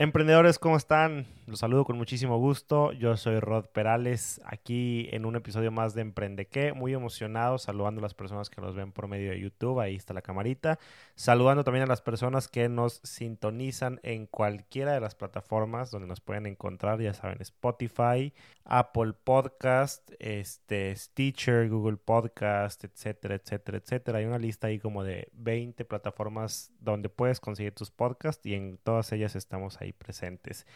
Emprendedores, ¿cómo están? Los saludo con muchísimo gusto. Yo soy Rod Perales, aquí en un episodio más de Emprende qué. Muy emocionado, saludando a las personas que nos ven por medio de YouTube. Ahí está la camarita. Saludando también a las personas que nos sintonizan en cualquiera de las plataformas donde nos pueden encontrar. Ya saben, Spotify, Apple Podcast, este, Stitcher, Google Podcast, etcétera, etcétera, etcétera. Hay una lista ahí como de 20 plataformas donde puedes conseguir tus podcasts y en todas ellas estamos ahí presentes.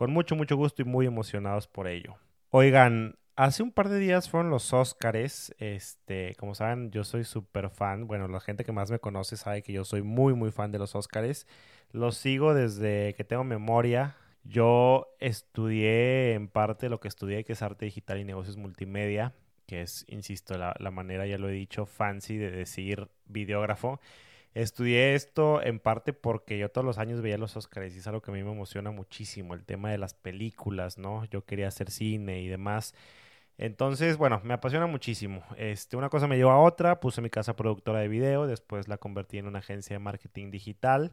Con mucho, mucho gusto y muy emocionados por ello. Oigan, hace un par de días fueron los Óscares. Este, como saben, yo soy súper fan. Bueno, la gente que más me conoce sabe que yo soy muy, muy fan de los Óscares. Los sigo desde que tengo memoria. Yo estudié en parte lo que estudié, que es arte digital y negocios multimedia, que es, insisto, la, la manera, ya lo he dicho, fancy de decir videógrafo. Estudié esto en parte porque yo todos los años veía los Oscars y es algo que a mí me emociona muchísimo, el tema de las películas, ¿no? Yo quería hacer cine y demás. Entonces, bueno, me apasiona muchísimo. Este, una cosa me llevó a otra, puse mi casa productora de video, después la convertí en una agencia de marketing digital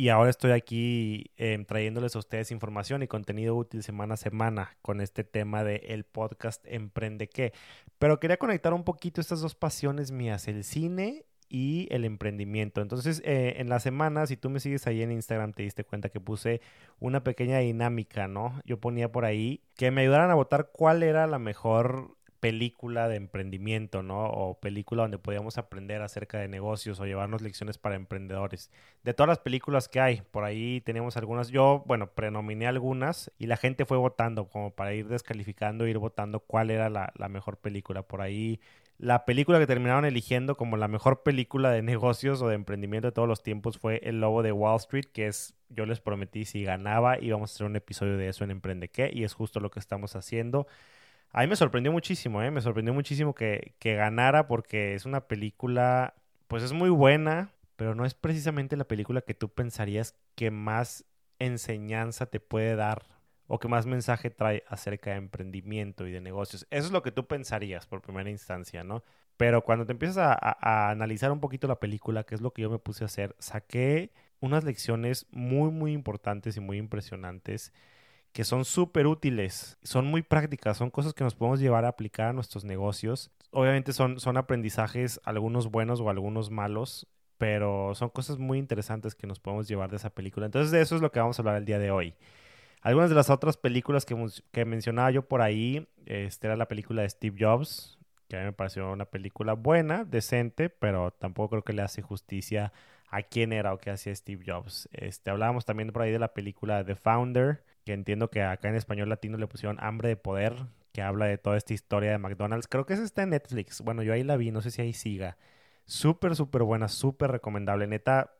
y ahora estoy aquí em, trayéndoles a ustedes información y contenido útil semana a semana con este tema de el podcast Emprende qué. Pero quería conectar un poquito estas dos pasiones mías, el cine y el emprendimiento. Entonces, eh, en la semana, si tú me sigues ahí en Instagram, te diste cuenta que puse una pequeña dinámica, ¿no? Yo ponía por ahí que me ayudaran a votar cuál era la mejor película de emprendimiento, ¿no? O película donde podíamos aprender acerca de negocios o llevarnos lecciones para emprendedores. De todas las películas que hay, por ahí teníamos algunas. Yo, bueno, prenominé algunas y la gente fue votando como para ir descalificando, ir votando cuál era la mejor película. Por ahí la película que terminaron eligiendo como la mejor película de negocios o de emprendimiento de todos los tiempos fue El Lobo de Wall Street, que es, yo les prometí, si ganaba íbamos a hacer un episodio de eso en Emprende qué, y es justo lo que estamos haciendo. A mí me sorprendió muchísimo, ¿eh? me sorprendió muchísimo que, que ganara porque es una película, pues es muy buena, pero no es precisamente la película que tú pensarías que más enseñanza te puede dar o que más mensaje trae acerca de emprendimiento y de negocios. Eso es lo que tú pensarías por primera instancia, ¿no? Pero cuando te empiezas a, analizar un poquito la película, que es lo que yo me puse a hacer, saqué unas lecciones muy, muy importantes y muy impresionantes que son súper útiles, son muy prácticas, son cosas que nos podemos llevar a aplicar a nuestros negocios. Obviamente son, son aprendizajes, algunos buenos o algunos malos, pero son cosas muy interesantes que nos podemos llevar de esa película. Entonces de eso es lo que vamos a hablar el día de hoy. Algunas de las otras películas que, mencionaba yo por ahí, este era la película de Steve Jobs, que a mí me pareció una película buena, decente, pero tampoco creo que le hace justicia a quién era o qué hacía Steve Jobs. Este, hablábamos también por ahí de la película The Founder, que entiendo que acá en español latino le pusieron Hambre de Poder, que habla de toda esta historia de McDonald's. Creo que esa está en Netflix. Bueno, yo ahí la vi, no sé si ahí siga. Súper, súper buena, súper recomendable. Neta,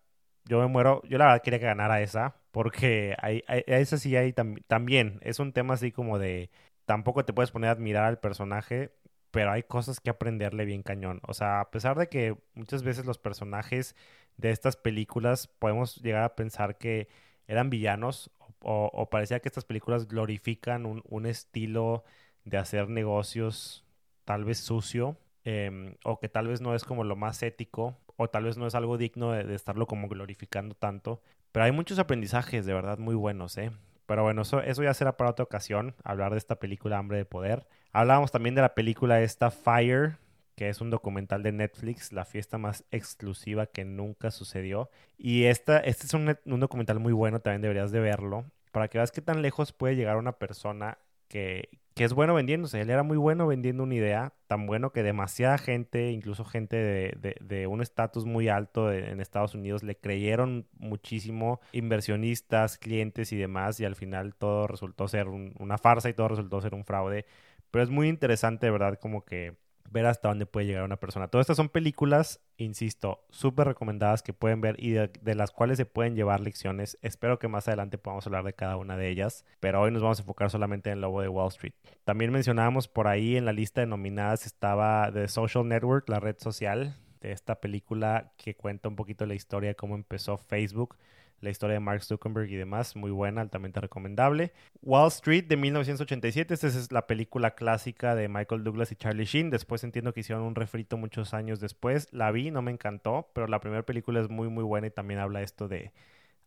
yo me muero. Yo la verdad quería que ganara esa, porque hay, esa sí hay también. Es un tema así como de. Tampoco te puedes poner a admirar al personaje, pero hay cosas que aprenderle bien cañón. O sea, a pesar de que muchas veces los personajes de estas películas podemos llegar a pensar que eran villanos o, parecía que estas películas glorifican un, un, estilo de hacer negocios tal vez sucio em, o que tal vez no es como lo más ético o tal vez no es algo digno de, estarlo como glorificando tanto. Pero hay muchos aprendizajes de verdad muy buenos, ¿eh? Pero bueno, eso, eso ya será para otra ocasión, hablar de esta película Hambre de Poder. Hablábamos también de la película esta Fire, que es un documental de Netflix, la fiesta más exclusiva que nunca sucedió. Y esta, este es un, un documental muy bueno, también deberías de verlo, para que veas qué tan lejos puede llegar una persona que, que es bueno vendiéndose. Él era muy bueno vendiendo una idea, tan bueno que demasiada gente, incluso gente de, de, un estatus muy alto en Estados Unidos, le creyeron muchísimo, inversionistas, clientes y demás, y al final todo resultó ser una farsa y todo resultó ser un fraude. Pero es muy interesante, ¿verdad? Como que ver hasta dónde puede llegar una persona. Todas estas son películas, insisto, súper recomendadas que pueden ver y de, las cuales se pueden llevar lecciones. Espero que más adelante podamos hablar de cada una de ellas, pero hoy nos vamos a enfocar solamente en el lobo de Wall Street. También mencionábamos por ahí en la lista de nominadas estaba The Social Network, la red social de esta película que cuenta un poquito la historia de cómo empezó Facebook la historia de Mark Zuckerberg y demás, muy buena, altamente recomendable. Wall Street de 1987, esta es la película clásica de Michael Douglas y Charlie Sheen. Después entiendo que hicieron un refrito muchos años después. La vi, no me encantó, pero la primera película es muy, muy buena y también habla esto de,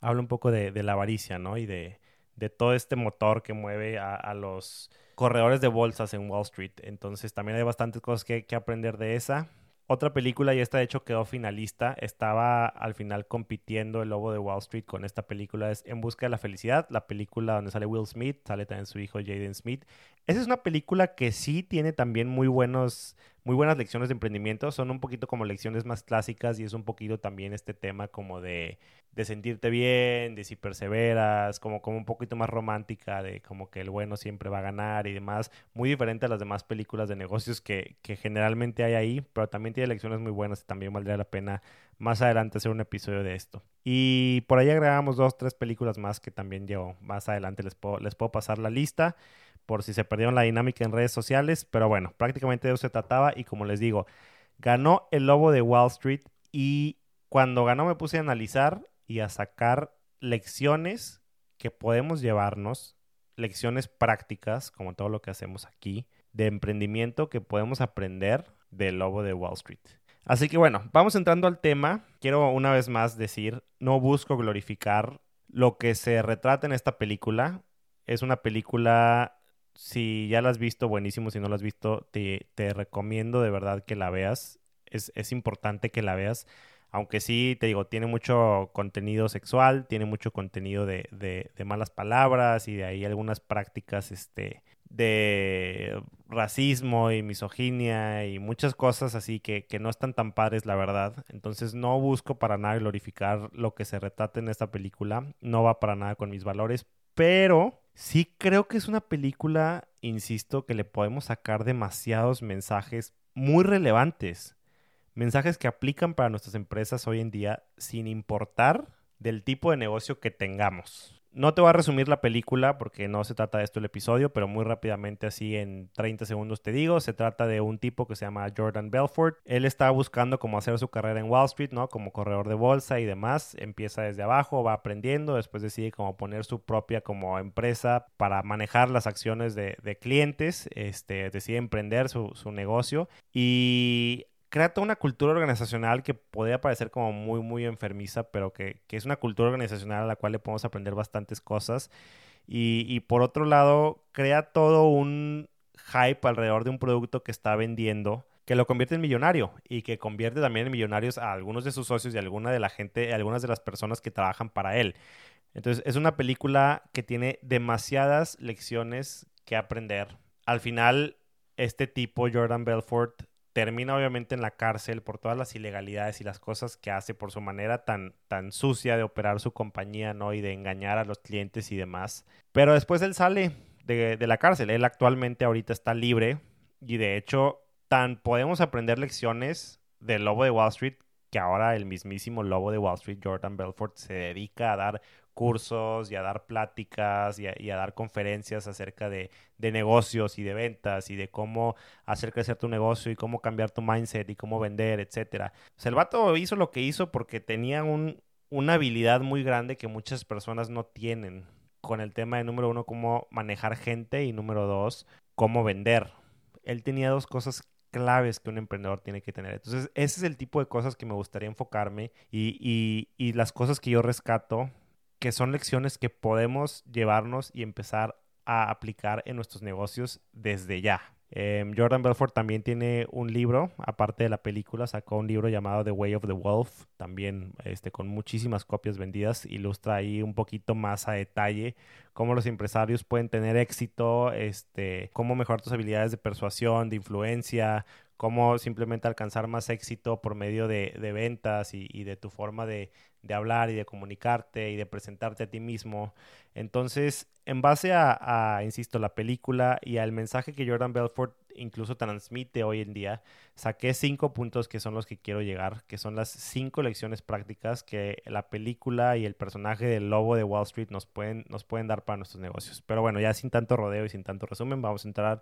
habla un poco de, la avaricia, ¿no? Y de, de todo este motor que mueve a, los corredores de bolsas en Wall Street. Entonces también hay bastantes cosas que, que aprender de esa. Otra película, y esta de hecho quedó finalista, estaba al final compitiendo El Lobo de Wall Street con esta película, es En Busca de la Felicidad, la película donde sale Will Smith, sale también su hijo Jaden Smith. Esa es una película que sí tiene también muy buenos muy buenas lecciones de emprendimiento. Son un poquito como lecciones más clásicas y es un poquito también este tema como de, de sentirte bien, de si perseveras, como, como un poquito más romántica, de como que el bueno siempre va a ganar y demás. Muy diferente a las demás películas de negocios que, que generalmente hay ahí, pero también tiene lecciones muy buenas y también valdría la pena más adelante hacer un episodio de esto. Y por ahí agregamos dos, tres películas más que también llevo. Más adelante les puedo, les puedo pasar la lista por si se perdieron la dinámica en redes sociales, pero bueno, prácticamente de eso se trataba y como les digo, ganó el lobo de Wall Street y cuando ganó me puse a analizar y a sacar lecciones que podemos llevarnos, lecciones prácticas, como todo lo que hacemos aquí, de emprendimiento que podemos aprender del lobo de Wall Street. Así que bueno, vamos entrando al tema. Quiero una vez más decir, no busco glorificar lo que se retrata en esta película. Es una película si ya la has visto, buenísimo. Si no la has visto, te, recomiendo de verdad que la veas. Es, importante que la veas. Aunque sí, te digo, tiene mucho contenido sexual, tiene mucho contenido de, de, malas palabras y de ahí algunas prácticas este, de racismo y misoginia y muchas cosas así que, que, no están tan padres, la verdad. Entonces no busco para nada glorificar lo que se retrata en esta película. No va para nada con mis valores, pero Sí creo que es una película, insisto, que le podemos sacar demasiados mensajes muy relevantes. Mensajes que aplican para nuestras empresas hoy en día sin importar del tipo de negocio que tengamos. No te voy a resumir la película porque no se trata de esto el episodio, pero muy rápidamente así en 30 segundos te digo, se trata de un tipo que se llama Jordan Belfort. Él está buscando cómo hacer su carrera en Wall Street, ¿no? Como corredor de bolsa y demás. Empieza desde abajo, va aprendiendo, después decide cómo poner su propia como empresa para manejar las acciones de, clientes, este, decide emprender su, su negocio y crea toda una cultura organizacional que podría parecer como muy, muy enfermiza, pero que, es una cultura organizacional a la cual le podemos aprender bastantes cosas. Y, por otro lado, crea todo un hype alrededor de un producto que está vendiendo que lo convierte en millonario y que convierte también en millonarios a algunos de sus socios y a alguna de la gente, algunas de las personas que trabajan para él. Entonces, es una película que tiene demasiadas lecciones que aprender. Al final, este tipo, Jordan Belfort, termina obviamente en la cárcel por todas las ilegalidades y las cosas que hace por su manera tan, tan sucia de operar su compañía, ¿no? Y de engañar a los clientes y demás. Pero después él sale de, de la cárcel. Él actualmente ahorita está libre y de hecho tan podemos aprender lecciones del lobo de Wall Street que ahora el mismísimo lobo de Wall Street, Jordan Belfort, se dedica a dar cursos y a dar pláticas y a, dar conferencias acerca de, negocios y de ventas y de cómo hacer crecer tu negocio y cómo cambiar tu mindset y cómo vender, etcétera. O el vato hizo lo que hizo porque tenía un, una habilidad muy grande que muchas personas no tienen con el tema de número uno, cómo manejar gente y número dos, cómo vender. Él tenía dos cosas claves que un emprendedor tiene que tener. Entonces, ese es el tipo de cosas que me gustaría enfocarme y las cosas que yo rescato que son lecciones que podemos llevarnos y empezar a aplicar en nuestros negocios desde ya. Em, Jordan Belfort también tiene un libro, aparte de la película, sacó un libro llamado The Way of the Wolf, también este, con muchísimas copias vendidas, ilustra ahí un poquito más a detalle cómo los empresarios pueden tener éxito, este, cómo mejorar tus habilidades de persuasión, de influencia, cómo simplemente alcanzar más éxito por medio de, ventas y, de tu forma de, de hablar y de comunicarte y de presentarte a ti mismo. Entonces, en base a, insisto, la película y al mensaje que Jordan Belfort incluso transmite hoy en día, saqué cinco puntos que son los que quiero llegar, que son las cinco lecciones prácticas que la película y el personaje del lobo de Wall Street nos pueden, nos pueden dar para nuestros negocios. Pero bueno, ya sin tanto rodeo y sin tanto resumen, vamos a entrar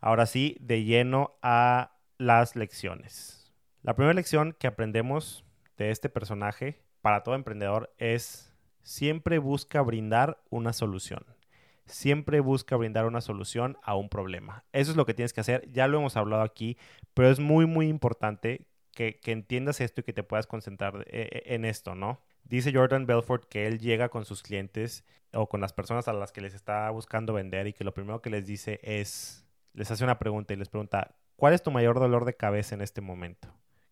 ahora sí de lleno a las lecciones. La primera lección que aprendemos de este personaje para todo emprendedor es siempre busca brindar una solución. Siempre busca brindar una solución a un problema. Eso es lo que tienes que hacer. Ya lo hemos hablado aquí, pero es muy, muy importante que, entiendas esto y que te puedas concentrar eh, eh, en esto, ¿no? Dice Jordan Belfort que él llega con sus clientes o con las personas a las que les está buscando vender y que lo primero que les dice es, les hace una pregunta y les pregunta, ¿cuál es tu mayor dolor de cabeza en este momento?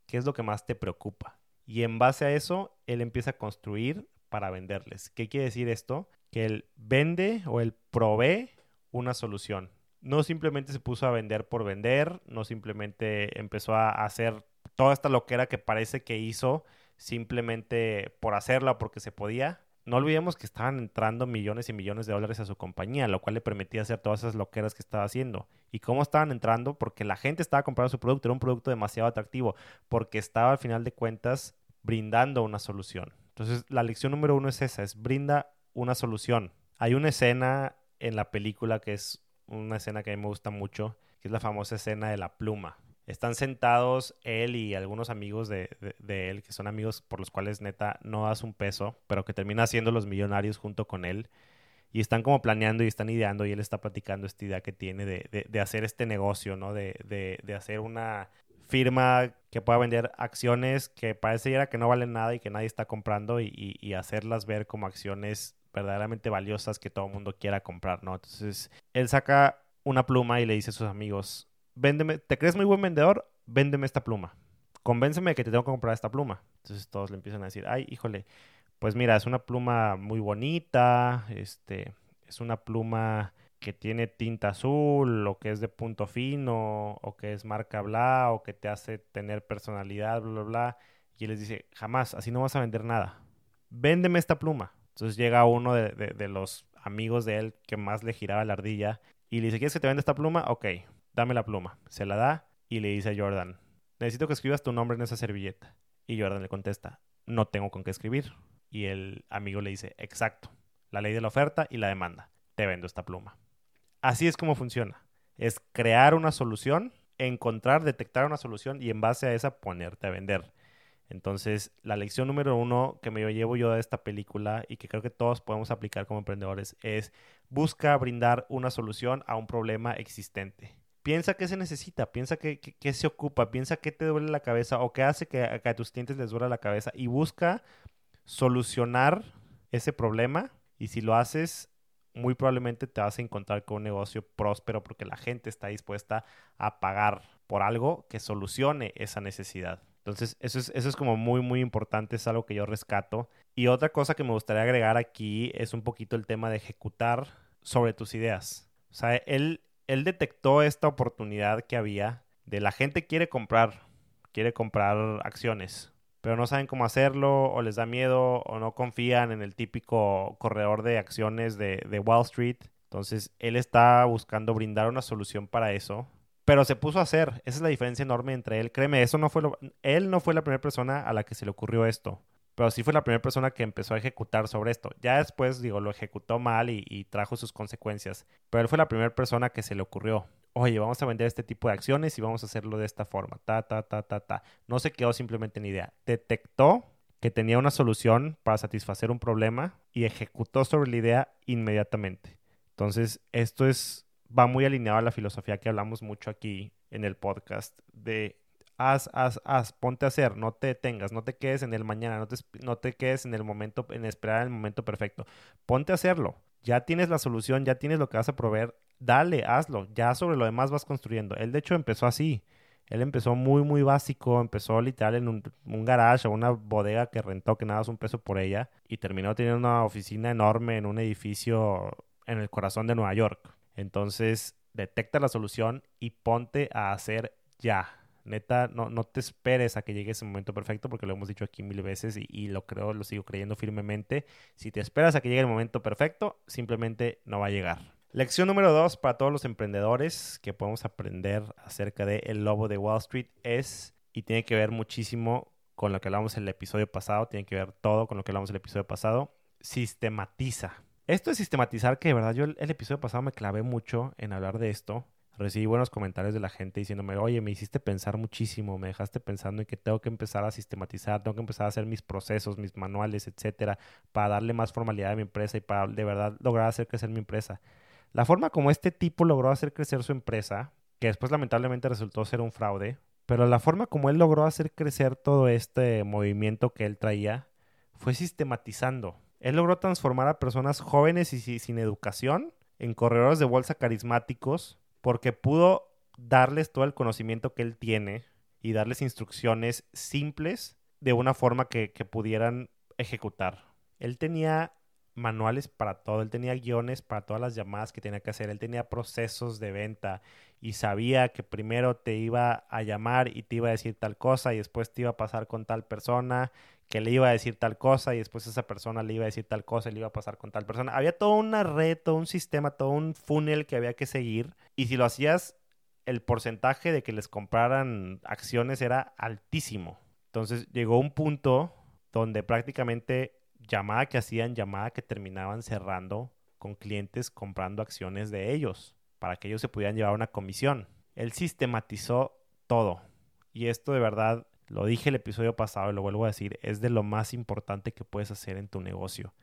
¿Qué es lo que más te preocupa? Y en base a eso, él empieza a construir para venderles. ¿Qué quiere decir esto? Que él vende o él provee una solución. No simplemente se puso a vender por vender, no simplemente empezó a hacer toda esta loquera que parece que hizo simplemente por hacerla porque se podía. No olvidemos que estaban entrando millones y millones de dólares a su compañía, lo cual le permitía hacer todas esas loqueras que estaba haciendo. ¿Y cómo estaban entrando? Porque la gente estaba comprando su producto, era un producto demasiado atractivo, porque estaba al final de cuentas brindando una solución. Entonces, la lección número uno es esa, es brinda una solución. Hay una escena en la película que es una escena que a mí me gusta mucho, que es la famosa escena de la pluma están sentados él y algunos amigos de, él, que son amigos por los cuales neta no das un peso, pero que termina siendo los millonarios junto con él. Y están como planeando y están ideando y él está platicando esta idea que tiene de, hacer este negocio, ¿no? De, hacer una firma que pueda vender acciones que pareciera que no valen nada y que nadie está comprando y, y hacerlas ver como acciones verdaderamente valiosas que todo el mundo quiera comprar, ¿no? Entonces, él saca una pluma y le dice a sus amigos, véndeme, ¿te crees muy buen vendedor? Véndeme esta pluma. Convénceme de que te tengo que comprar esta pluma. Entonces todos le empiezan a decir, ay, híjole, pues mira, es una pluma muy bonita, este, es una pluma que tiene tinta azul, o que es de punto fino, o que es marca bla, o que te hace tener personalidad, bla, bla, bla. Y él les dice, jamás, así no vas a vender nada. Véndeme esta pluma. Entonces llega uno de, de los amigos de él que más le giraba la ardilla y le dice, ¿quieres que te venda esta pluma? Ok, dame la pluma. Se la da y le dice a Jordan, necesito que escribas tu nombre en esa servilleta. Y Jordan le contesta, no tengo con qué escribir. Y el amigo le dice, exacto, la ley de la oferta y la demanda. Te vendo esta pluma. Así es como funciona. Es crear una solución, encontrar, detectar una solución y en base a esa ponerte a vender. Entonces, la lección número uno que me llevo yo de esta película y que creo que todos podemos aplicar como emprendedores es busca brindar una solución a un problema existente piensa qué se necesita, piensa qué, se ocupa, piensa qué te duele la cabeza o qué hace que, a tus clientes les duele la cabeza y busca solucionar ese problema y si lo haces muy probablemente te vas a encontrar con un negocio próspero porque la gente está dispuesta a pagar por algo que solucione esa necesidad. Entonces, eso es, eso es como muy, muy importante, es algo que yo rescato. Y otra cosa que me gustaría agregar aquí es un poquito el tema de ejecutar sobre tus ideas. O sea, él, él detectó esta oportunidad que había de la gente quiere comprar, quiere comprar acciones, pero no saben cómo hacerlo o les da miedo o no confían en el típico corredor de acciones de, Wall Street. Entonces, él está buscando brindar una solución para eso, pero se puso a hacer. Esa es la diferencia enorme entre él. Créeme, eso no fue lo... él no fue la primera persona a la que se le ocurrió esto pero sí fue la primera persona que empezó a ejecutar sobre esto. Ya después, digo, lo ejecutó mal y, trajo sus consecuencias, pero él fue la primera persona que se le ocurrió. Oye, vamos a vender este tipo de acciones y vamos a hacerlo de esta forma. Ta, ta, ta, ta, ta. No se quedó simplemente en idea. Detectó que tenía una solución para satisfacer un problema y ejecutó sobre la idea inmediatamente. Entonces, esto es va muy alineado a la filosofía que hablamos mucho aquí en el podcast de haz, haz, haz, ponte a hacer, no te detengas, no te quedes en el mañana, no te, no te quedes en el momento, en esperar el momento perfecto. Ponte a hacerlo. Ya tienes la solución, ya tienes lo que vas a proveer, dale, hazlo. Ya sobre lo demás vas construyendo. Él de hecho empezó así. Él empezó muy, muy básico, empezó literal en un, un garage o una bodega que rentó, que nada es un peso por ella, y terminó teniendo una oficina enorme en un edificio en el corazón de Nueva York. Entonces, detecta la solución y ponte a hacer ya. Neta, no, no te esperes a que llegue ese momento perfecto, porque lo hemos dicho aquí mil veces y, lo creo, lo sigo creyendo firmemente. Si te esperas a que llegue el momento perfecto, simplemente no va a llegar. Lección número dos para todos los emprendedores que podemos aprender acerca de lobo de Wall Street es, y tiene que ver muchísimo con lo que hablamos en el episodio pasado, tiene que ver todo con lo que hablamos en el episodio pasado, sistematiza. Esto es sistematizar que de verdad yo el episodio pasado me clavé mucho en hablar de esto recibí buenos comentarios de la gente diciéndome, oye, me hiciste pensar muchísimo, me dejaste pensando en que tengo que empezar a sistematizar, tengo que empezar a hacer mis procesos, mis manuales, etcétera, para darle más formalidad a mi empresa y para de verdad lograr hacer crecer mi empresa. La forma como este tipo logró hacer crecer su empresa, que después lamentablemente resultó ser un fraude, pero la forma como él logró hacer crecer todo este movimiento que él traía fue sistematizando. Él logró transformar a personas jóvenes y sin educación en corredores de bolsa carismáticos porque pudo darles todo el conocimiento que él tiene y darles instrucciones simples de una forma que, que pudieran ejecutar. Él tenía manuales para todo, él tenía guiones para todas las llamadas que tenía que hacer, él tenía procesos de venta y sabía que primero te iba a llamar y te iba a decir tal cosa y después te iba a pasar con tal persona que le iba a decir tal cosa y después esa persona le iba a decir tal cosa y le iba a pasar con tal persona. Había toda una red, todo un sistema, todo un funnel que había que seguir y si lo hacías el porcentaje de que les compraran acciones era altísimo. Entonces llegó un punto donde prácticamente llamada que hacían, llamada que terminaban cerrando con clientes comprando acciones de ellos para que ellos se pudieran llevar una comisión. Él sistematizó todo. Y esto de verdad, lo dije el episodio pasado y lo vuelvo a decir, es de lo más importante que puedes hacer en tu negocio.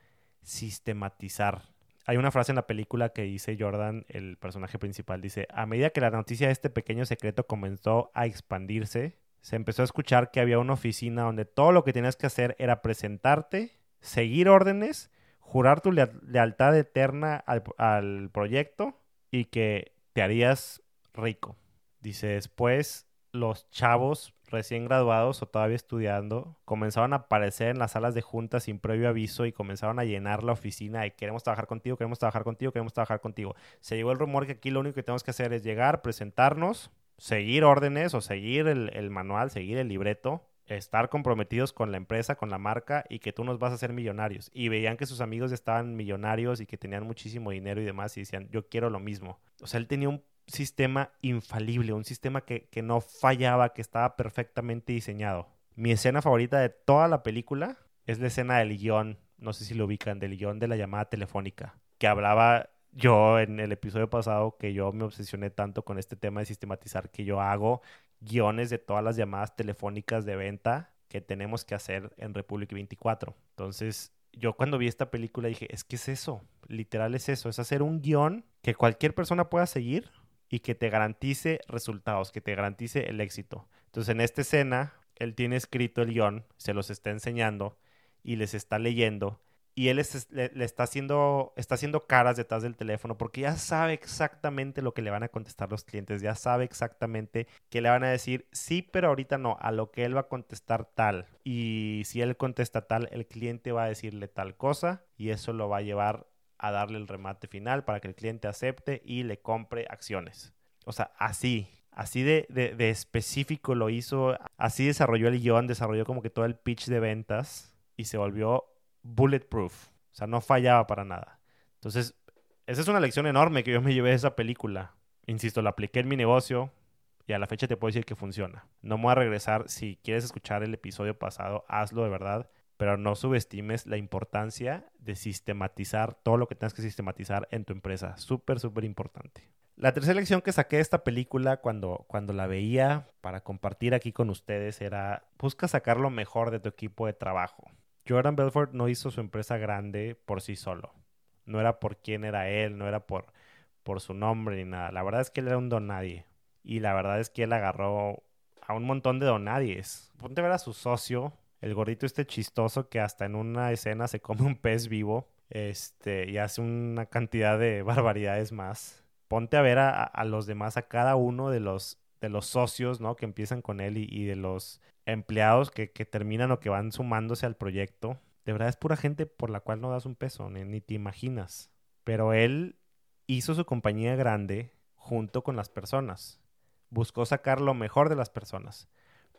Sistematizar. Hay una frase en la película que dice Jordan, el personaje principal, dice, a medida que la noticia de este pequeño secreto comenzó a expandirse, se empezó a escuchar que había una oficina donde todo lo que tenías que hacer era presentarte seguir órdenes, jurar tu lealtad eterna al, proyecto y que te harías rico. Dice, después los chavos recién graduados o todavía estudiando comenzaron a aparecer en las salas de juntas sin previo aviso y comenzaron a llenar la oficina de queremos trabajar contigo, queremos trabajar contigo, queremos trabajar contigo. Se llegó el rumor que aquí lo único que tenemos que hacer es llegar, presentarnos, seguir órdenes o seguir el manual, seguir el libreto estar comprometidos con la empresa, con la marca y que tú nos vas a hacer millonarios. Y veían que sus amigos estaban millonarios y que tenían muchísimo dinero y demás y decían, yo quiero lo mismo. O sea, él tenía un sistema infalible, un sistema que, que no fallaba, que estaba perfectamente diseñado. Mi escena favorita de toda la película es la escena del guion, no sé si lo ubican, del guion de la llamada telefónica, que hablaba yo en el episodio pasado que yo me obsesioné tanto con este tema de sistematizar que yo hago guiones de todas las llamadas telefónicas de venta que tenemos que hacer en Republic 24. Entonces, yo cuando vi esta película dije, es que es eso, literal es eso, es hacer un guion que cualquier persona pueda seguir y que te garantice resultados, que te garantice el éxito. Entonces, en esta escena, él tiene escrito el guion, se los está enseñando y les está leyendo y él le, está, haciendo, está haciendo caras detrás del teléfono porque ya sabe exactamente lo que le van a contestar los clientes, ya sabe exactamente que le van a decir sí, pero ahorita no, a lo que él va a contestar tal. Y si él contesta tal, el cliente va a decirle tal cosa y eso lo va a llevar a darle el remate final para que el cliente acepte y le compre acciones. O sea, así, así de, de, específico lo hizo, así desarrolló el guion, desarrolló como que todo el pitch de ventas y se volvió bulletproof. O sea, no fallaba para nada. Entonces, esa es una lección enorme que yo me llevé de esa película. Insisto, la apliqué en mi negocio y a la fecha te puedo decir que funciona. No me voy a regresar. Si quieres escuchar el episodio pasado, hazlo de verdad. Pero no subestimes la importancia de sistematizar todo lo que tengas que sistematizar en tu empresa. Súper, súper importante. La tercera lección que saqué de esta película cuando, cuando la veía para compartir aquí con ustedes era busca sacar lo mejor de tu equipo de trabajo. Jordan Belfort no hizo su empresa grande por sí solo. No era por quién era él, no era por, por su nombre ni nada. La verdad es que él era un don nadie. Y la verdad es que él agarró a un montón de donadies. Ponte a ver a su socio, el gordito este chistoso que hasta en una escena se come un pez vivo este, y hace una cantidad de barbaridades más. Ponte a ver a, los demás, a cada uno de los, de los socios, ¿no? Que empiezan con él y, y de los empleados que, que, terminan o que van sumándose al proyecto. De verdad es pura gente por la cual no das un peso, ni, ni te imaginas. Pero él hizo su compañía grande junto con las personas. Buscó sacar lo mejor de las personas.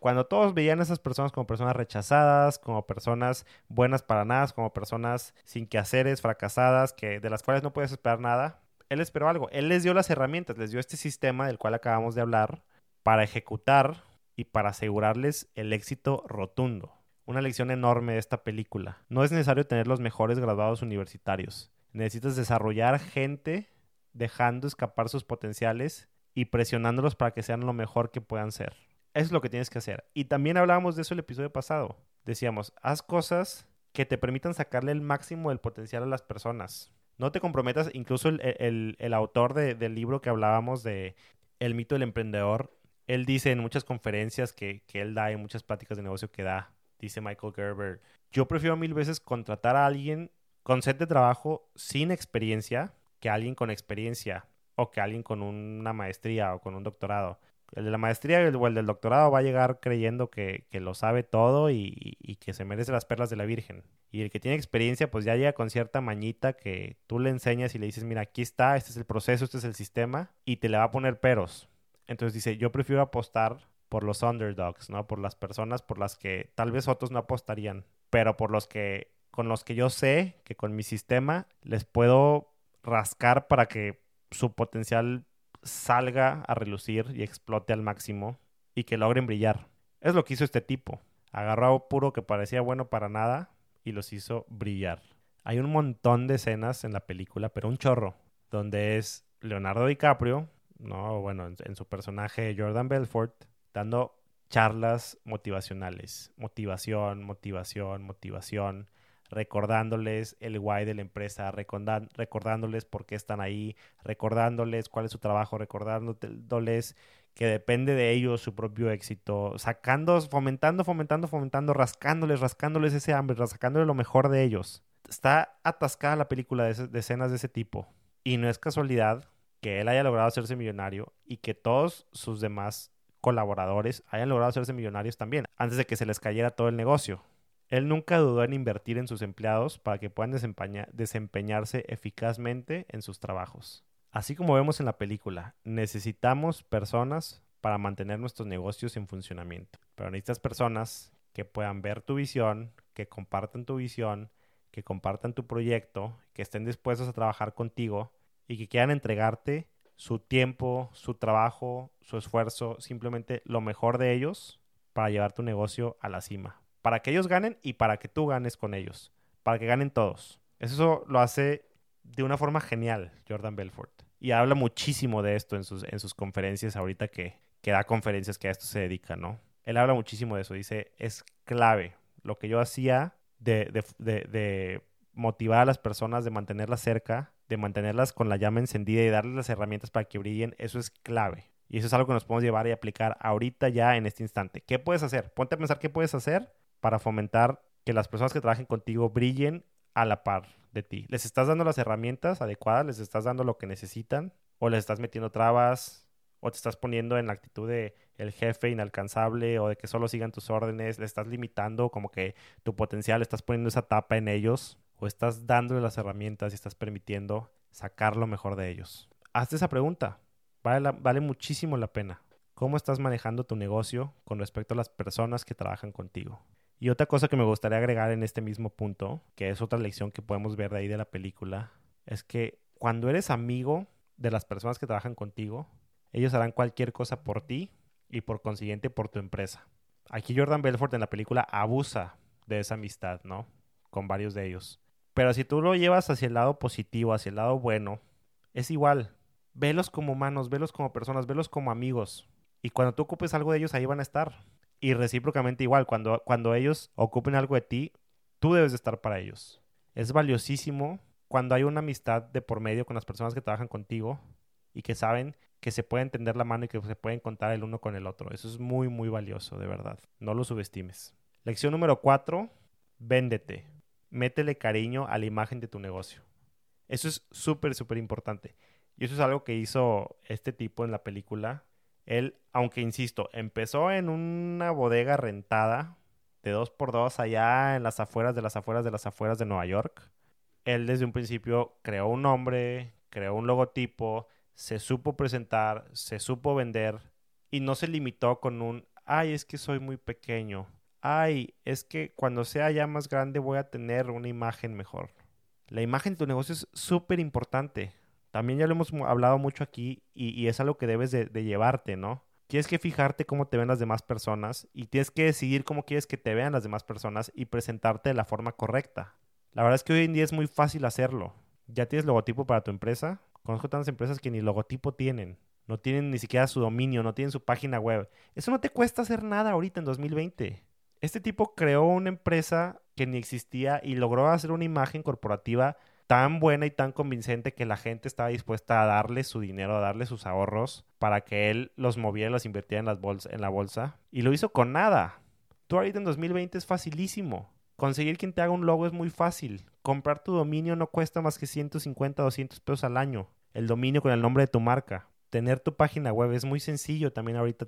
Cuando todos veían a esas personas como personas rechazadas, como personas buenas para nada, como personas sin quehaceres, fracasadas, que, de las cuales no puedes esperar nada, él esperó algo. Él les dio las herramientas, les dio este sistema del cual acabamos de hablar para ejecutar y para asegurarles el éxito rotundo. Una lección enorme de esta película. No es necesario tener los mejores graduados universitarios. Necesitas desarrollar gente dejando escapar sus potenciales y presionándolos para que sean lo mejor que puedan ser. Eso es lo que tienes que hacer. Y también hablábamos de eso el episodio pasado. Decíamos, haz cosas que te permitan sacarle el máximo del potencial a las personas. No te comprometas, incluso el, autor del libro que hablábamos de El mito del emprendedor él dice en muchas conferencias que, él da, en muchas pláticas de negocio que da, dice Michael Gerber, yo prefiero mil veces contratar a alguien con set de trabajo sin experiencia que alguien con experiencia o que alguien con una maestría o con un doctorado. El de la maestría o el del doctorado va a llegar creyendo que, lo sabe todo y, y, que se merece las perlas de la Virgen. Y el que tiene experiencia, pues ya llega con cierta mañita que tú le enseñas y le dices, mira, aquí está, este es el proceso, este es el sistema, y te le va a poner peros. Entonces dice, yo prefiero apostar por los underdogs, ¿no? Por las personas por las que tal vez otros no apostarían, pero por los que, con los que yo sé que con mi sistema les puedo rascar para que su potencial salga a relucir y explote al máximo y que logren brillar. Es lo que hizo este tipo. Agarró a puro que parecía bueno para nada y los hizo brillar. Hay un montón de escenas en la película, pero un chorro, donde es Leonardo DiCaprio, no, bueno, en, su personaje Jordan Belfort, dando charlas motivacionales, motivación, motivación, motivación, recordándoles el guay de la empresa, recordándoles por qué están ahí, recordándoles cuál es su trabajo, recordándoles que depende de ellos su propio éxito, sacando, fomentando, fomentando, fomentando, rascándoles, rascándoles ese hambre, rascándoles lo mejor de ellos. Está atascada la película de, de escenas de ese tipo. Y no es casualidad que él haya logrado hacerse millonario y que todos sus demás colaboradores hayan logrado hacerse millonarios también, antes de que se les cayera todo el negocio. Él nunca dudó en invertir en sus empleados para que puedan desempeñarse eficazmente en sus trabajos. Así como vemos en la película, necesitamos personas para mantener nuestros negocios en funcionamiento. Pero necesitas personas que puedan ver tu visión, que compartan tu visión, que compartan tu proyecto, que estén dispuestos a trabajar contigo y que quieran entregarte su tiempo, su trabajo, su esfuerzo, simplemente lo mejor de ellos para llevar tu negocio a la cima para que ellos ganen y para que tú ganes con ellos, para que ganen todos. Eso lo hace de una forma genial Jordan Belfort. Y habla muchísimo de esto en sus, en sus conferencias ahorita que, que da conferencias que a esto se dedica, ¿no? Él habla muchísimo de eso. Dice, es clave lo que yo hacía de, de, de, motivar a las personas, de mantenerlas cerca, de mantenerlas con la llama encendida y darles las herramientas para que brillen. Eso es clave. Y eso es algo que nos podemos llevar y aplicar ahorita ya en este instante. ¿Qué puedes hacer? Ponte a pensar qué puedes hacer para fomentar que las personas que trabajen contigo brillen a la par de ti. ¿Les estás dando las herramientas adecuadas? ¿Les estás dando lo que necesitan? ¿O les estás metiendo trabas? ¿O te estás poniendo en la actitud de el jefe inalcanzable o de que solo sigan tus órdenes? ¿Le estás limitando como que tu potencial? ¿Estás poniendo esa tapa en ellos? ¿O estás dándole las herramientas y estás permitiendo sacar lo mejor de ellos? Hazte esa pregunta. Vale, vale muchísimo la pena. ¿Cómo estás manejando tu negocio con respecto a las personas que trabajan contigo? Y otra cosa que me gustaría agregar en este mismo punto, que es otra lección que podemos ver de ahí de la película, es que cuando eres amigo de las personas que trabajan contigo, ellos harán cualquier cosa por ti y por consiguiente por tu empresa. Aquí Jordan Belfort en la película abusa de esa amistad, ¿no? Con varios de ellos. Pero si tú lo llevas hacia el lado positivo, hacia el lado bueno, es igual. Velos como humanos, velos como personas, velos como amigos. Y cuando tú ocupes algo de ellos, ahí van a estar. Y recíprocamente igual, cuando, cuando ellos ocupen algo de ti, tú debes de estar para ellos. Es valiosísimo cuando hay una amistad de por medio con las personas que trabajan contigo y que saben que se pueden tender la mano y que se pueden contar el uno con el otro. Eso es muy, muy valioso, de verdad. No lo subestimes. Lección número cuatro, véndete. Métele cariño a la imagen de tu negocio. Eso es súper, súper importante. Y eso es algo que hizo este tipo en la película él, aunque insisto, empezó en una bodega rentada de dos por dos allá en las afueras de las afueras de las afueras de Nueva York. Él desde un principio creó un nombre, creó un logotipo, se supo presentar, se supo vender y no se limitó con un, ay, es que soy muy pequeño. Ay, es que cuando sea ya más grande voy a tener una imagen mejor. La imagen de tu negocio es súper importante. También ya lo hemos hablado mucho aquí y, es algo que debes de, llevarte, ¿no? Tienes que fijarte cómo te ven las demás personas y tienes que decidir cómo quieres que te vean las demás personas y presentarte de la forma correcta. La verdad es que hoy en día es muy fácil hacerlo. Ya tienes logotipo para tu empresa. Conozco tantas empresas que ni logotipo tienen. No tienen ni siquiera su dominio, no tienen su página web. Eso no te cuesta hacer nada ahorita en 2020. Este tipo creó una empresa que ni existía y logró hacer una imagen corporativa tan buena y tan convincente que la gente estaba dispuesta a darle su dinero, a darle sus ahorros para que él los moviera y los invirtiera en, las en la bolsa. Y lo hizo con nada. Tú ahorita en 2020 es facilísimo. Conseguir quien te haga un logo es muy fácil. Comprar tu dominio no cuesta más que 150, 200 pesos al año. El dominio con el nombre de tu marca. Tener tu página web es muy sencillo. También ahorita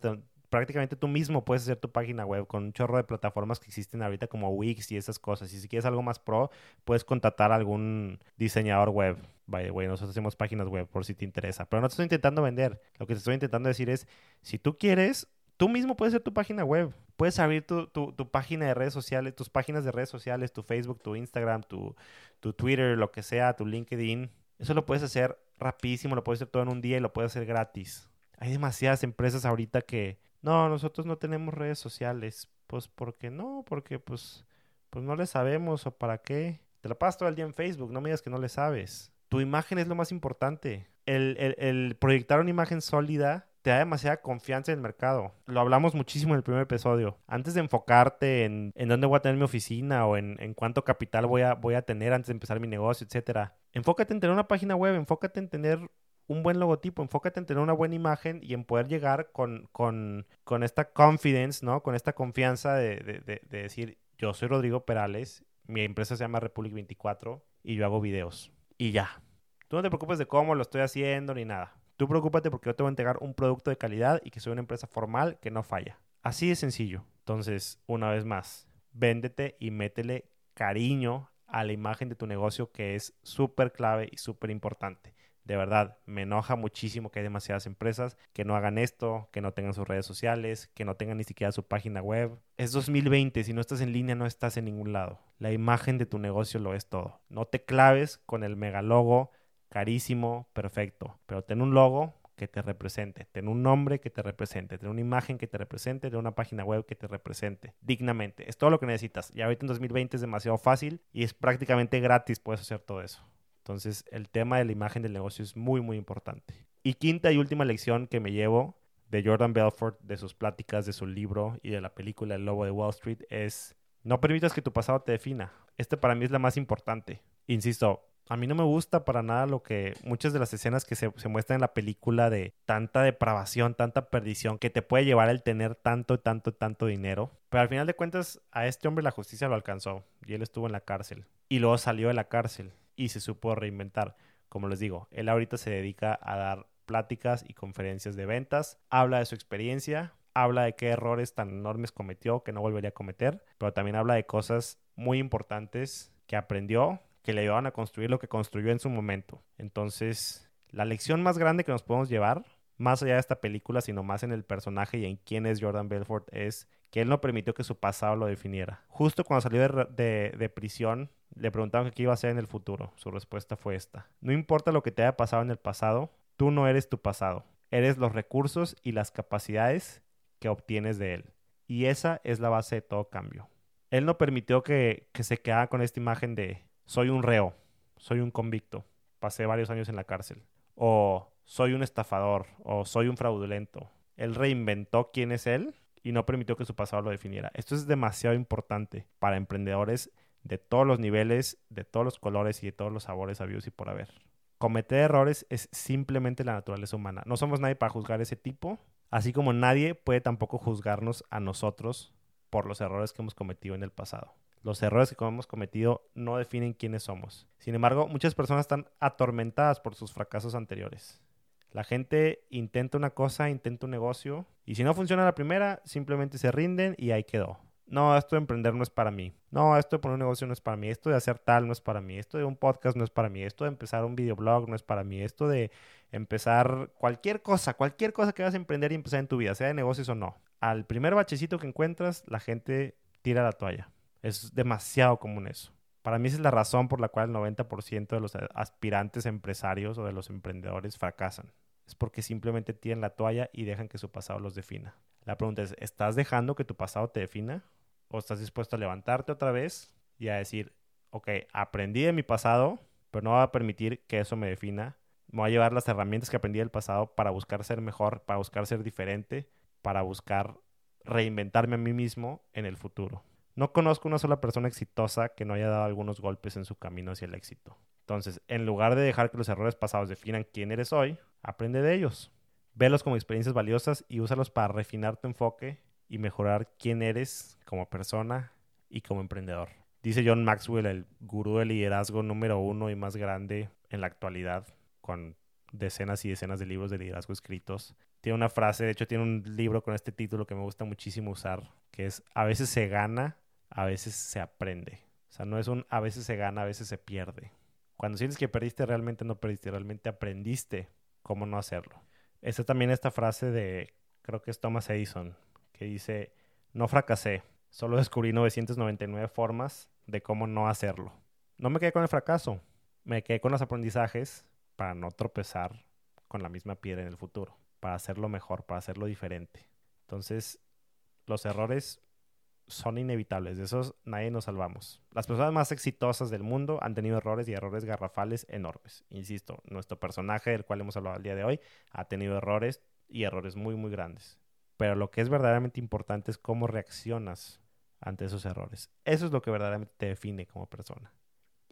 prácticamente tú mismo puedes hacer tu página web con un chorro de plataformas que existen ahorita como Wix y esas cosas. Y si quieres algo más pro, puedes contratar a algún diseñador web. Vaya, güey, nosotros hacemos páginas web por si te interesa. Pero no te estoy intentando vender. Lo que te estoy intentando decir es, si tú quieres, tú mismo puedes hacer tu página web. Puedes abrir tu, página de redes sociales, tus páginas de redes sociales, tu Facebook, tu Instagram, tu, tu Twitter, lo que sea, tu LinkedIn. Eso lo puedes hacer rapidísimo, lo puedes hacer todo en un día y lo puedes hacer gratis. Hay demasiadas empresas ahorita que, no, nosotros no tenemos redes sociales. Pues, ¿por qué no? Porque, pues, pues no le sabemos o para qué. Te la pasas todo el día en Facebook, no me digas que no le sabes. Tu imagen es lo más importante. El, el, el proyectar una imagen sólida te da demasiada confianza en el mercado. Lo hablamos muchísimo en el primer episodio. Antes de enfocarte en, en dónde voy a tener mi oficina o en, en, cuánto capital voy a, voy a tener antes de empezar mi negocio, etcétera. Enfócate en tener una página web, enfócate en tener un buen logotipo, enfócate en tener una buena imagen y en poder llegar con, con, con esta confidence, ¿no? Con esta confianza de, de, de, decir, yo soy Rodrigo Perales, mi empresa se llama Republic 24 y yo hago videos. Y ya. Tú no te preocupes de cómo lo estoy haciendo ni nada. Tú preocúpate porque yo te voy a entregar un producto de calidad y que soy una empresa formal que no falla. Así de sencillo. Entonces, una vez más, véndete y métele cariño a la imagen de tu negocio que es súper clave y súper importante. De verdad, me enoja muchísimo que hay demasiadas empresas que no hagan esto, que no tengan sus redes sociales, que no tengan ni siquiera su página web. Es 2020, si no estás en línea no estás en ningún lado. La imagen de tu negocio lo es todo. No te claves con el megalogo carísimo, perfecto, pero ten un logo que te represente, ten un nombre que te represente, ten una imagen que te represente, ten una página web que te represente dignamente. Es todo lo que necesitas. Y ahorita en 2020 es demasiado fácil y es prácticamente gratis, puedes hacer todo eso. Entonces, el tema de la imagen del negocio es muy, muy importante. Y quinta y última lección que me llevo de Jordan Belfort, de sus pláticas, de su libro y de la película El Lobo de Wall Street es no permitas que tu pasado te defina. Este para mí es la más importante. Insisto, a mí no me gusta para nada lo que muchas de las escenas que se, muestran en la película de tanta depravación, tanta perdición que te puede llevar el tener tanto, tanto, tanto dinero. Pero al final de cuentas, a este hombre la justicia lo alcanzó y él estuvo en la cárcel. Y luego salió de la cárcel y se supo reinventar. Como les digo, él ahorita se dedica a dar pláticas y conferencias de ventas, habla de su experiencia, habla de qué errores tan enormes cometió que no volvería a cometer, pero también habla de cosas muy importantes que aprendió que le ayudaban a construir lo que construyó en su momento. Entonces, la lección más grande que nos podemos llevar, más allá de esta película, sino más en el personaje y en quién es Jordan Belfort, es que él no permitió que su pasado lo definiera. Justo cuando salió de, prisión, le preguntaron qué iba a hacer en el futuro. Su respuesta fue esta. No importa lo que te haya pasado en el pasado, tú no eres tu pasado. Eres los recursos y las capacidades que obtienes de él. Y esa es la base de todo cambio. Él no permitió que, que se quedara con esta imagen de soy un reo, soy un convicto, pasé varios años en la cárcel, o soy un estafador, o soy un fraudulento. Él reinventó quién es él y no permitió que su pasado lo definiera. Esto es demasiado importante para emprendedores de todos los niveles, de todos los colores y de todos los sabores habidos y por haber. Cometer errores es simplemente la naturaleza humana. No somos nadie para juzgar ese tipo, así como nadie puede tampoco juzgarnos a nosotros por los errores que hemos cometido en el pasado. Los errores que hemos cometido no definen quiénes somos. Sin embargo, muchas personas están atormentadas por sus fracasos anteriores. La gente intenta una cosa, intenta un negocio, y si no funciona la primera, simplemente se rinden y ahí quedó. No, esto de emprender no es para mí. No, esto de poner un negocio no es para mí. Esto de hacer tal no es para mí. Esto de un podcast no es para mí. Esto de empezar un videoblog no es para mí. Esto de empezar cualquier cosa, cualquier cosa que vas a emprender y empezar en tu vida, sea de negocios o no. Al primer bachecito que encuentras, la gente tira la toalla. Es demasiado común eso. Para mí esa es la razón por la cual el 90% de los aspirantes empresarios o de los emprendedores fracasan. Es porque simplemente tiran la toalla y dejan que su pasado los defina. La pregunta es, ¿estás dejando que tu pasado te defina? ¿O estás dispuesto a levantarte otra vez y a decir, ok, aprendí de mi pasado, pero no voy a permitir que eso me defina? Me voy a llevar las herramientas que aprendí del pasado para buscar ser mejor, para buscar ser diferente, para buscar reinventarme a mí mismo en el futuro. No conozco una sola persona exitosa que no haya dado algunos golpes en su camino hacia el éxito. Entonces, en lugar de dejar que los errores pasados definan quién eres hoy, aprende de ellos. Velos como experiencias valiosas y úsalos para refinar tu enfoque y mejorar quién eres como persona y como emprendedor. Dice John Maxwell, el gurú del liderazgo número uno y más grande en la actualidad, con decenas y decenas de libros de liderazgo escritos. Tiene una frase, de hecho tiene un libro con este título que me gusta muchísimo usar, que es a veces se gana, a veces se aprende. O sea, no es un a veces se gana, a veces se pierde. Cuando sientes que perdiste, realmente no perdiste, realmente aprendiste cómo no hacerlo. Está también esta frase de, creo que es Thomas Edison, que dice, no fracasé, solo descubrí 999 formas de cómo no hacerlo. No me quedé con el fracaso, me quedé con los aprendizajes para no tropezar con la misma piedra en el futuro, para hacerlo mejor, para hacerlo diferente. Entonces, los errores son inevitables, de esos nadie nos salvamos. Las personas más exitosas del mundo han tenido errores y errores garrafales enormes. Insisto, nuestro personaje del cual hemos hablado el día de hoy ha tenido errores y errores muy, muy grandes. Pero lo que es verdaderamente importante es cómo reaccionas ante esos errores. Eso es lo que verdaderamente te define como persona.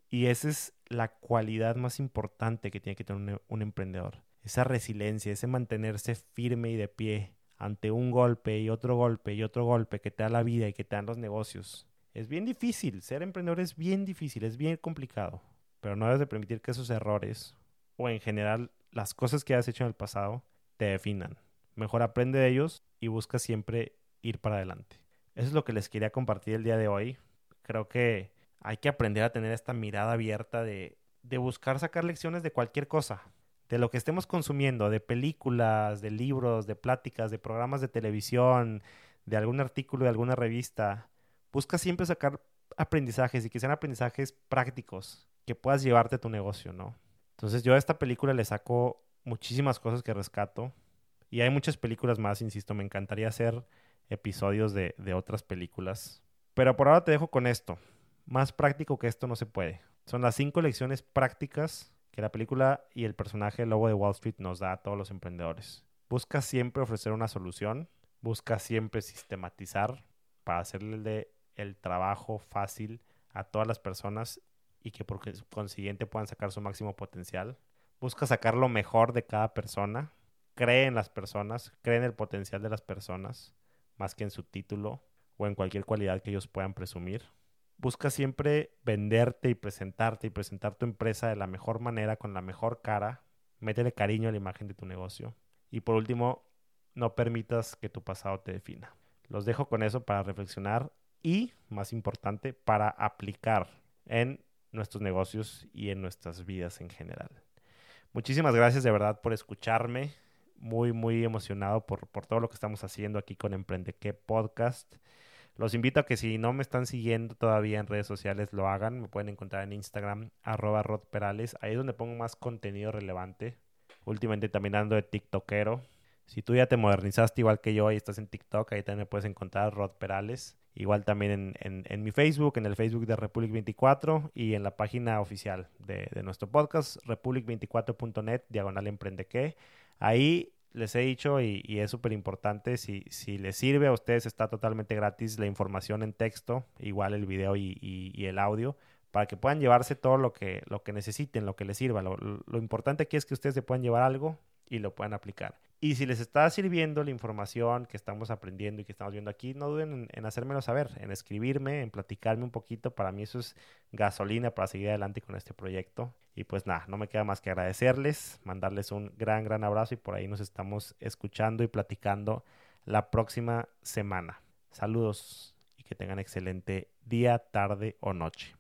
Y esa es la cualidad más importante que tiene que tener un, emprendedor. Esa resiliencia, ese mantenerse firme y de pie ante un golpe y otro golpe y otro golpe que te da la vida y que te dan los negocios. Es bien difícil, ser emprendedor es bien difícil, es bien complicado, pero no debes de permitir que esos errores o en general las cosas que has hecho en el pasado te definan. Mejor aprende de ellos y busca siempre ir para adelante. Eso es lo que les quería compartir el día de hoy. Creo que hay que aprender a tener esta mirada abierta de, de buscar sacar lecciones de cualquier cosa, de lo que estemos consumiendo, de películas, de libros, de pláticas, de programas de televisión, de algún artículo de alguna revista. Busca siempre sacar aprendizajes y que sean aprendizajes prácticos que puedas llevarte a tu negocio, ¿no? Entonces yo a esta película le saco muchísimas cosas que rescato. Y hay muchas películas más, insisto, me encantaría hacer episodios de, otras películas. Pero por ahora te dejo con esto. Más práctico que esto no se puede. Son las cinco lecciones prácticas que la película y el personaje Lobo de Wall Street nos da a todos los emprendedores. Busca siempre ofrecer una solución, busca siempre sistematizar para hacerle el trabajo fácil a todas las personas y que por consiguiente puedan sacar su máximo potencial. Busca sacar lo mejor de cada persona cree en las personas, cree en el potencial de las personas, más que en su título o en cualquier cualidad que ellos puedan presumir. Busca siempre venderte y presentarte y presentar tu empresa de la mejor manera, con la mejor cara. Métele cariño a la imagen de tu negocio. Y por último, no permitas que tu pasado te defina. Los dejo con eso para reflexionar y, más importante, para aplicar en nuestros negocios y en nuestras vidas en general. Muchísimas gracias de verdad por escucharme muy, muy emocionado por, por todo lo que estamos haciendo aquí con Emprende qué Podcast. Los invito a que si no me están siguiendo todavía en redes sociales, lo hagan. Me pueden encontrar en Instagram, arroba rodperales. Ahí es donde pongo más contenido relevante. Últimamente también ando de TikTokero. Si tú ya te modernizaste igual que yo y estás en TikTok, ahí también me puedes encontrar Rod Perales. Igual también en, en, mi Facebook, en el Facebook de Republic 24 y en la página oficial de, de nuestro podcast, republic24.net, diagonal emprende que. Ahí les he dicho y, es súper importante, si, si les sirve a ustedes está totalmente gratis la información en texto, igual el video y, el audio, para que puedan llevarse todo lo que, lo que necesiten, lo que les sirva. Lo, lo importante aquí es que ustedes se puedan llevar algo y lo puedan aplicar. Y si les está sirviendo la información que estamos aprendiendo y que estamos viendo aquí, no duden en, hacérmelo saber, en escribirme, en platicarme un poquito. Para mí eso es gasolina para seguir adelante con este proyecto. Y pues nada, no me queda más que agradecerles, mandarles un gran, gran abrazo y por ahí nos estamos escuchando y platicando la próxima semana. Saludos y que tengan excelente día, tarde o noche.